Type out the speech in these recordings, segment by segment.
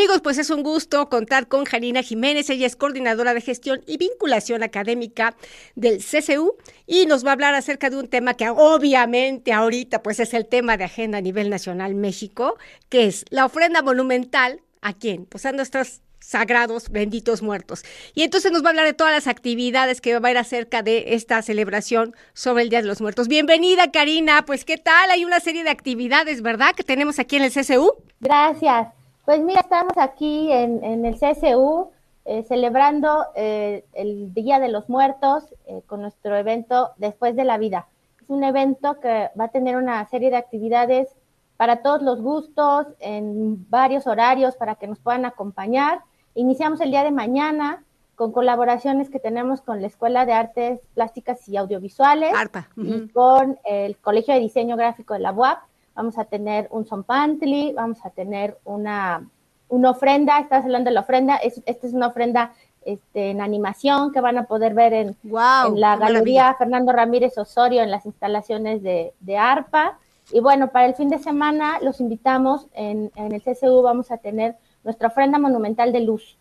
Amigos, pues es un gusto contar con Janina Jiménez. Ella es coordinadora de gestión y vinculación académica del CCU y nos va a hablar acerca de un tema que obviamente ahorita pues es el tema de agenda a nivel nacional México, que es la ofrenda monumental a quién? Pues a nuestros sagrados, benditos muertos. Y entonces nos va a hablar de todas las actividades que va a ir acerca de esta celebración sobre el Día de los Muertos. Bienvenida, Karina. Pues, ¿qué tal? Hay una serie de actividades, ¿verdad? Que tenemos aquí en el CCU. Gracias. Pues mira, estamos aquí en, el CSU eh, celebrando eh, el Día de los Muertos eh, con nuestro evento Después de la Vida. Es un evento que va a tener una serie de actividades para todos los gustos, en varios horarios para que nos puedan acompañar. Iniciamos el día de mañana con colaboraciones que tenemos con la Escuela de Artes Plásticas y Audiovisuales y con el Colegio de Diseño Gráfico de la UAP vamos a tener un son pantry, vamos a tener una, una ofrenda, estás hablando de la ofrenda, es, esta es una ofrenda este, en animación que van a poder ver en, la Galería Fernando Ramírez Osorio en las instalaciones de, ARPA. Y bueno, para el fin de semana los invitamos, en, el CCU vamos a tener nuestra ofrenda monumental de luz.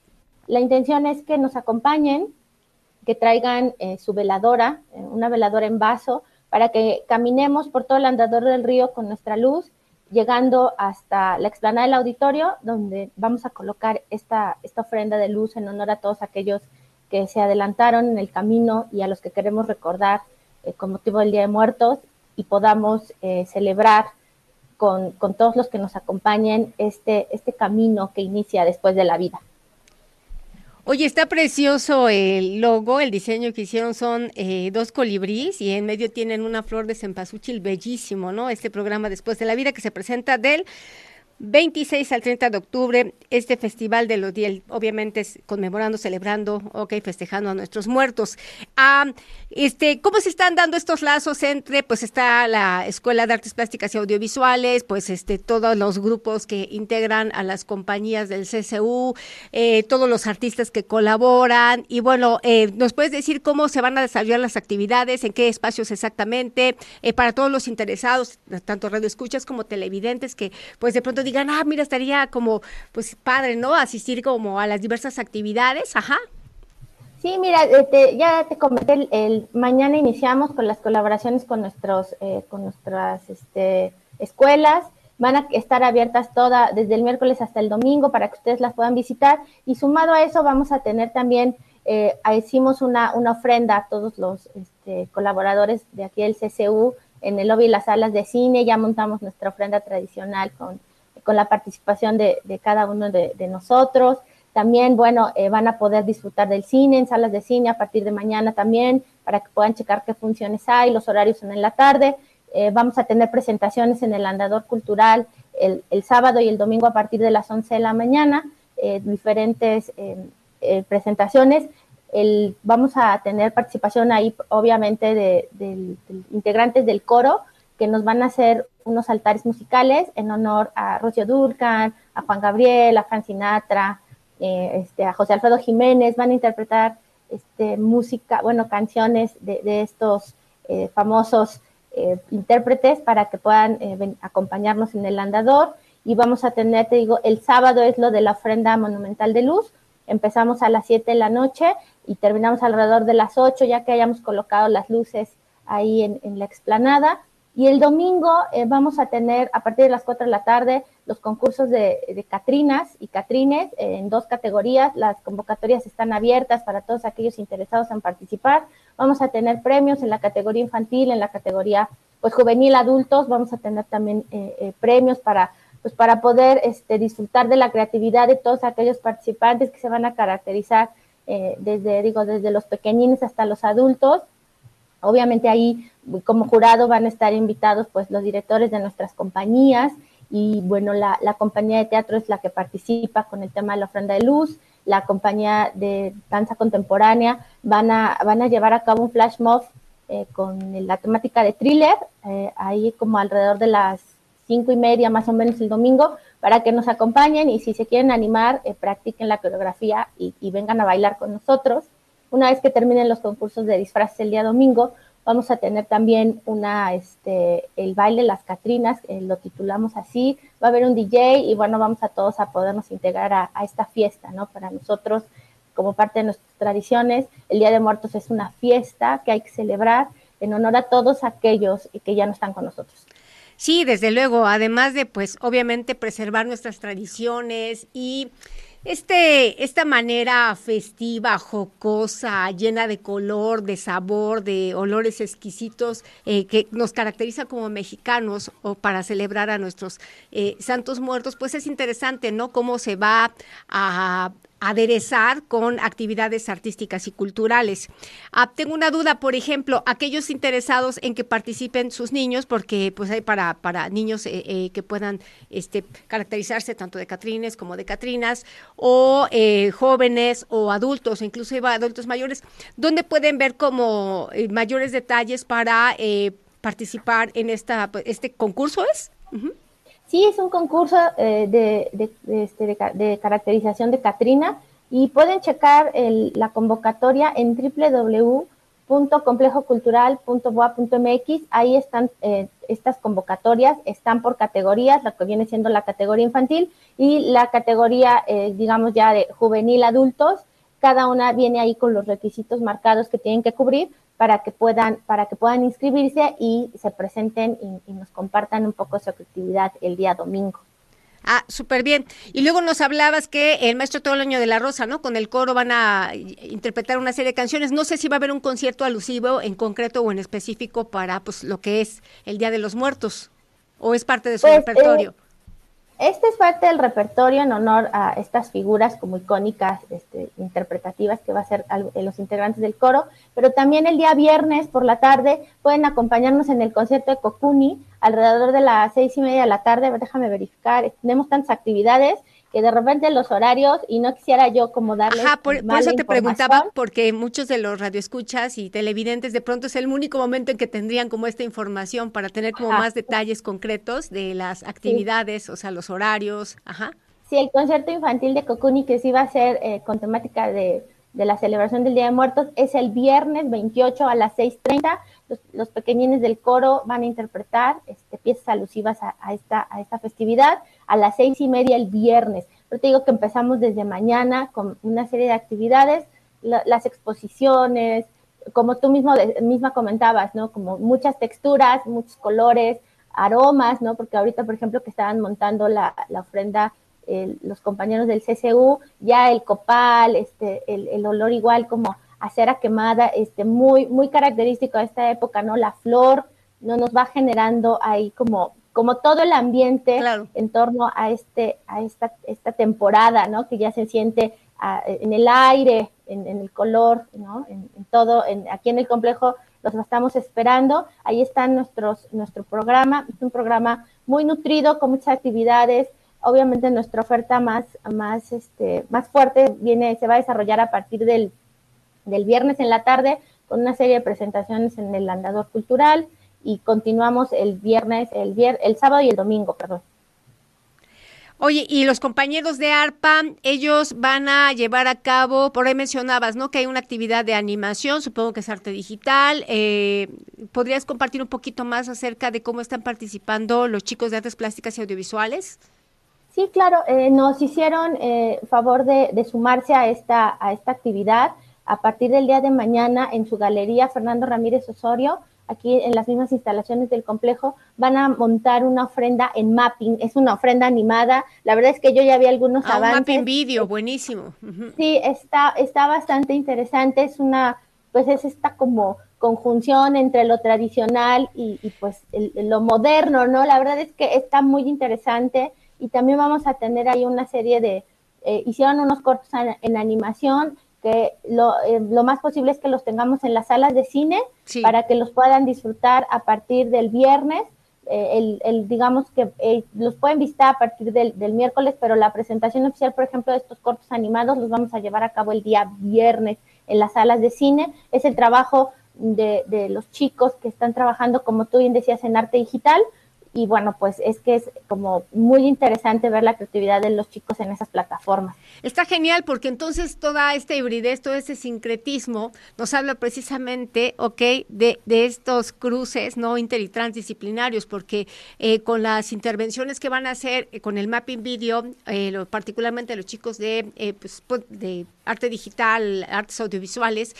La intención es que nos acompañen, que traigan eh, su veladora, eh, una veladora en vaso, para que caminemos por todo el andador del río con nuestra luz, llegando hasta la explanada del auditorio, donde vamos a colocar esta, esta ofrenda de luz en honor a todos aquellos que se adelantaron en el camino y a los que queremos recordar eh, con motivo del Día de Muertos y podamos eh, celebrar con, con, todos los que nos acompañen este, este camino que inicia después de la vida. Oye, está precioso el logo, el diseño que hicieron son eh, dos colibríes y en medio tienen una flor de cempasúchil bellísimo, ¿no? Este programa Después de la Vida que se presenta del 26 al 30 de octubre, este festival de los días, obviamente conmemorando, celebrando, ok, festejando a nuestros muertos. Ah, este, ¿Cómo se están dando estos lazos entre, pues está la Escuela de Artes Plásticas y Audiovisuales, pues este, todos los grupos que integran a las compañías del CCU, eh, todos los artistas que colaboran, y bueno, eh, ¿nos puedes decir cómo se van a desarrollar las actividades, en qué espacios exactamente, eh, para todos los interesados, tanto radioescuchas como televidentes, que pues de pronto digan, ah, mira, estaría como, pues padre, ¿no? Asistir como a las diversas actividades, ajá. Sí, mira, este, ya te comenté, el, mañana iniciamos con las colaboraciones con nuestros, eh, con nuestras este, escuelas. Van a estar abiertas todas desde el miércoles hasta el domingo para que ustedes las puedan visitar. Y sumado a eso, vamos a tener también, eh, hicimos una, una ofrenda a todos los este, colaboradores de aquí del CCU en el lobby y las salas de cine. Ya montamos nuestra ofrenda tradicional con con la participación de, cada uno de, nosotros. También, bueno, eh, van a poder disfrutar del cine en salas de cine a partir de mañana también, para que puedan checar qué funciones hay, los horarios son en la tarde. Eh, vamos a tener presentaciones en el andador cultural el, sábado y el domingo a partir de las 11 de la mañana, eh, diferentes presentaciones. El, vamos a tener participación ahí, obviamente, de integrantes del coro, que nos van a hacer unos altares musicales en honor a Rocío Durcan, a Juan Gabriel, a Fran Sinatra, eh, este, a José Alfredo Jiménez, van a interpretar este, música, bueno, canciones de, estos eh, famosos eh, intérpretes para que puedan acompañarnos en el andador. Y vamos a tener, te digo, el sábado es lo de la ofrenda monumental de luz. Empezamos a las 7 de la noche y terminamos alrededor de las 8, ya que hayamos colocado las luces ahí en la explanada y el domingo eh, vamos a tener, a partir de las 4 de la tarde, los concursos de, Catrinas y Catrines en dos categorías. Las convocatorias están abiertas para todos aquellos interesados en participar. Vamos a tener premios en la categoría infantil, en la categoría pues juvenil adultos. Vamos a tener también eh, eh, premios para pues para poder este, disfrutar de la creatividad de todos aquellos participantes que se van a caracterizar desde, digo, desde los pequeñines hasta los adultos. Obviamente ahí como jurado van a estar invitados pues los directores de nuestras compañías y bueno, la, compañía de teatro es la que participa con el tema de la ofrenda de luz, la compañía de danza contemporánea van a, van a llevar a cabo un flash mob eh, con la temática de thriller, eh, ahí como alrededor de las cinco y media más o menos el domingo, para que nos acompañen y si se quieren animar, eh, practiquen la coreografía y vengan a bailar con nosotros. Una vez que terminen los concursos de disfraces el día domingo, Vamos a tener también una, este, el baile Las Catrinas, eh, lo titulamos así. Va a haber un DJ y bueno, vamos a todos a podernos integrar a, a esta fiesta, ¿no? Para nosotros, como parte de nuestras tradiciones, el Día de Muertos es una fiesta que hay que celebrar en honor a todos aquellos que ya no están con nosotros. Sí, desde luego, además de pues obviamente preservar nuestras tradiciones y este, esta manera festiva, jocosa, llena de color, de sabor, de olores exquisitos eh, que nos caracteriza como mexicanos o para celebrar a nuestros eh, santos muertos, pues es interesante, ¿no? Cómo se va a, aderezar con actividades artísticas y culturales. Ah, tengo una duda, por ejemplo, aquellos interesados en que participen sus niños, porque pues hay para, para niños eh, eh, que puedan este, caracterizarse tanto de Catrines como de Catrinas, o eh, jóvenes o adultos, inclusive adultos mayores, donde pueden ver como mayores detalles para participar en esta, este concurso es? Sí, es un concurso eh, de, este, de, caracterización de Catrina y pueden checar la convocatoria en www.complejocultural.boa.mx. Ahí están eh, estas convocatorias, están por categorías, la que viene siendo la categoría infantil y la categoría, eh, digamos ya de juvenil adultos. Cada una viene ahí con los requisitos marcados que tienen que cubrir para que puedan, para que puedan inscribirse y se presenten y, nos compartan un poco su actividad el día domingo. Ah, súper bien. Y luego nos hablabas que el maestro todo el año de la Rosa, ¿no? Con el coro van a interpretar una serie de canciones. No sé si va a haber un concierto alusivo en concreto o en específico para pues lo que es el Día de los Muertos o es parte de su pues, repertorio. Eh, este es parte del repertorio en honor a estas figuras como icónicas, este, interpretativas que va a ser los integrantes del coro, pero también el día viernes por la tarde pueden acompañarnos en el concierto de Cocuni alrededor de las seis y media de la tarde, déjame verificar, tenemos tantas actividades que de repente los horarios y no quisiera yo como darle. Ajá, por, eso te preguntaba, porque muchos de los radioescuchas y televidentes de pronto es el único momento en que tendrían como esta información para tener como más detalles concretos de las actividades, o sea, los horarios. Ajá. Sí, el concierto infantil de Cocuni que sí va a ser eh, con temática de, la celebración del Día de Muertos es el viernes 28 a las 6.30. Los, los pequeñines del coro van a interpretar este, piezas alusivas a, esta, a esta festividad a las seis y media el viernes. Pero te digo que empezamos desde mañana con una serie de actividades, las exposiciones, como tú mismo misma comentabas, ¿no? Como muchas texturas, muchos colores, aromas, ¿no? Porque ahorita, por ejemplo, que estaban montando la, ofrenda los compañeros del CCU, ya el copal, este, el, olor igual como a cera quemada, este, muy, muy característico de esta época, ¿no? La flor, ¿no? Nos va generando ahí como como todo el ambiente en torno a este a esta, esta temporada, ¿no? Que ya se siente en el aire, en, el color, ¿no? En, todo, aquí en el complejo los estamos esperando. Ahí está nuestros, nuestro programa, es un programa muy nutrido con muchas actividades. Obviamente nuestra oferta más, más, este, más fuerte viene, se va a desarrollar a partir del, del viernes en la tarde con una serie de presentaciones en el andador cultural, y continuamos el viernes, el, vier el sábado y el domingo, perdón. Oye, y los compañeros de ARPA, ellos van a llevar a cabo, por ahí mencionabas, ¿no? Que hay una actividad de animación, supongo que es arte digital. Eh, ¿Podrías compartir un poquito más acerca de cómo están participando los chicos de artes plásticas y audiovisuales? Sí, claro, eh, nos hicieron eh, favor de, de, sumarse a esta, a esta actividad a partir del día de mañana en su galería Fernando Ramírez Osorio aquí en las mismas instalaciones del complejo, van a montar una ofrenda en mapping, es una ofrenda animada, la verdad es que yo ya vi algunos ah, avances. Un mapping video, buenísimo. Sí, está, está bastante interesante, es una, pues es esta como conjunción entre lo tradicional y, pues lo moderno, ¿no? La verdad es que está muy interesante y también vamos a tener ahí una serie de, eh, hicieron unos cortos en animación, que lo, eh, lo, más posible es que los tengamos en las salas de cine para que los puedan disfrutar a partir del viernes. Eh, el, el, digamos que eh, los pueden visitar a partir del, del, miércoles, pero la presentación oficial, por ejemplo, de estos cortos animados los vamos a llevar a cabo el día viernes en las salas de cine. Es el trabajo de, de los chicos que están trabajando, como tú bien decías, en arte digital y bueno, pues es que es como muy interesante ver la creatividad de los chicos en esas plataformas. Está genial porque entonces toda esta hibridez, todo ese sincretismo nos habla precisamente, ok, de, de estos cruces no inter y transdisciplinarios, porque eh, con las intervenciones que van a hacer eh, con el mapping video, eh, lo, particularmente los chicos de, pues, pues, de arte digital, artes audiovisuales,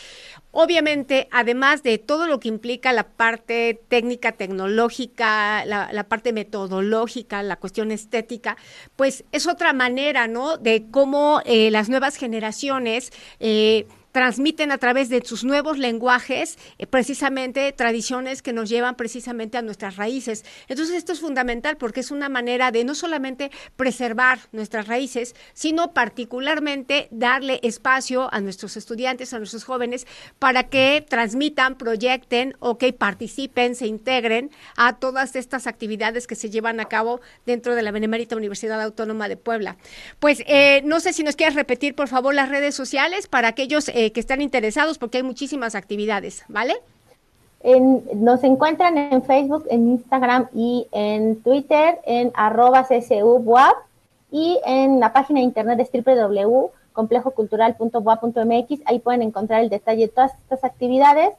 obviamente, además de todo lo que implica la parte técnica, tecnológica, la, parte metodológica, la cuestión estética, pues es otra manera, ¿no? De cómo eh, las nuevas generaciones eh, transmiten a través de sus nuevos lenguajes eh, precisamente tradiciones que nos llevan precisamente a nuestras raíces. Entonces esto es fundamental porque es una manera de no solamente preservar nuestras raíces, sino particularmente darle espacio a nuestros estudiantes, a nuestros jóvenes, para que transmitan, proyecten o que participen, se integren a todas estas actividades que se llevan a cabo dentro de la Benemérita Universidad Autónoma de Puebla. Pues eh, no sé si nos quieres repetir, por favor, las redes sociales para aquellos eh, que están interesados, porque hay muchísimas actividades, ¿vale? nos encuentran en Facebook, en Instagram y en Twitter en arroba y en la página de internet es www.complejocultural.boa.mx. Ahí pueden encontrar el detalle de todas estas actividades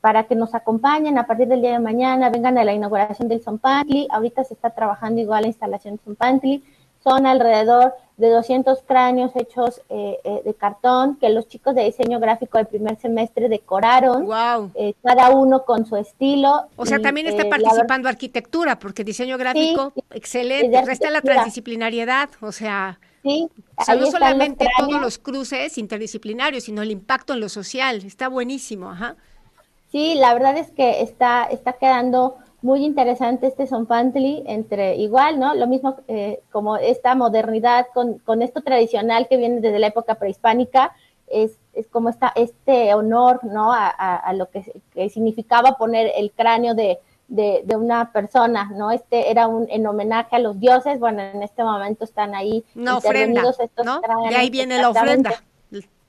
para que nos acompañen a partir del día de mañana, vengan a la inauguración del Zompantli. Ahorita se está trabajando igual la instalación de Zompantli. Son alrededor de 200 cráneos hechos eh, eh, de cartón que los chicos de diseño gráfico del primer semestre decoraron, wow. Eh, cada uno con su estilo. O sea, también está participando arquitectura, porque diseño gráfico, excelente, resta la transdisciplinariedad, o sea, sí, no solamente todos los cruces interdisciplinarios, sino el impacto en lo social, está buenísimo, ajá. Sí, la verdad es que está, está quedando muy interesante este Zompantli entre igual, ¿no? Lo mismo eh, como esta modernidad con, con, esto tradicional que viene desde la época prehispánica, es, es como esta, este honor, ¿no? A, a, lo que, significaba poner el cráneo de, de, de, una persona, ¿no? Este era un en homenaje a los dioses, bueno, en este momento están ahí Una ofrenda, ¿no? de ahí viene la ofrenda.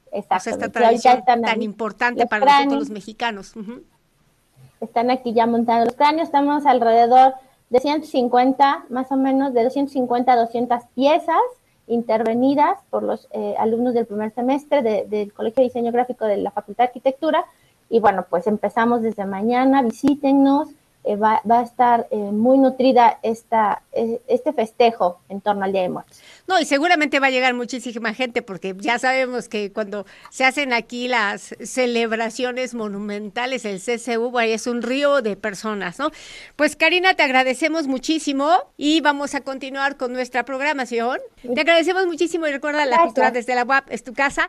Exacto. esta tradición tan importante para nosotros los mexicanos. Uh están aquí ya montando los cráneos, estamos alrededor de 150, más o menos de 250 a 200 piezas intervenidas por los eh, alumnos del primer semestre del Colegio de Diseño Gráfico de la Facultad de Arquitectura. Y bueno, pues empezamos desde mañana, visítennos, eh, va, va, a estar eh, muy nutrida esta, este festejo en torno al Día de Muertos. No, y seguramente va a llegar muchísima gente porque ya sabemos que cuando se hacen aquí las celebraciones monumentales, el CCU, ahí es un río de personas, ¿no? Pues Karina, te agradecemos muchísimo y vamos a continuar con nuestra programación. Te agradecemos muchísimo y recuerda la cultura desde la UAP es tu casa.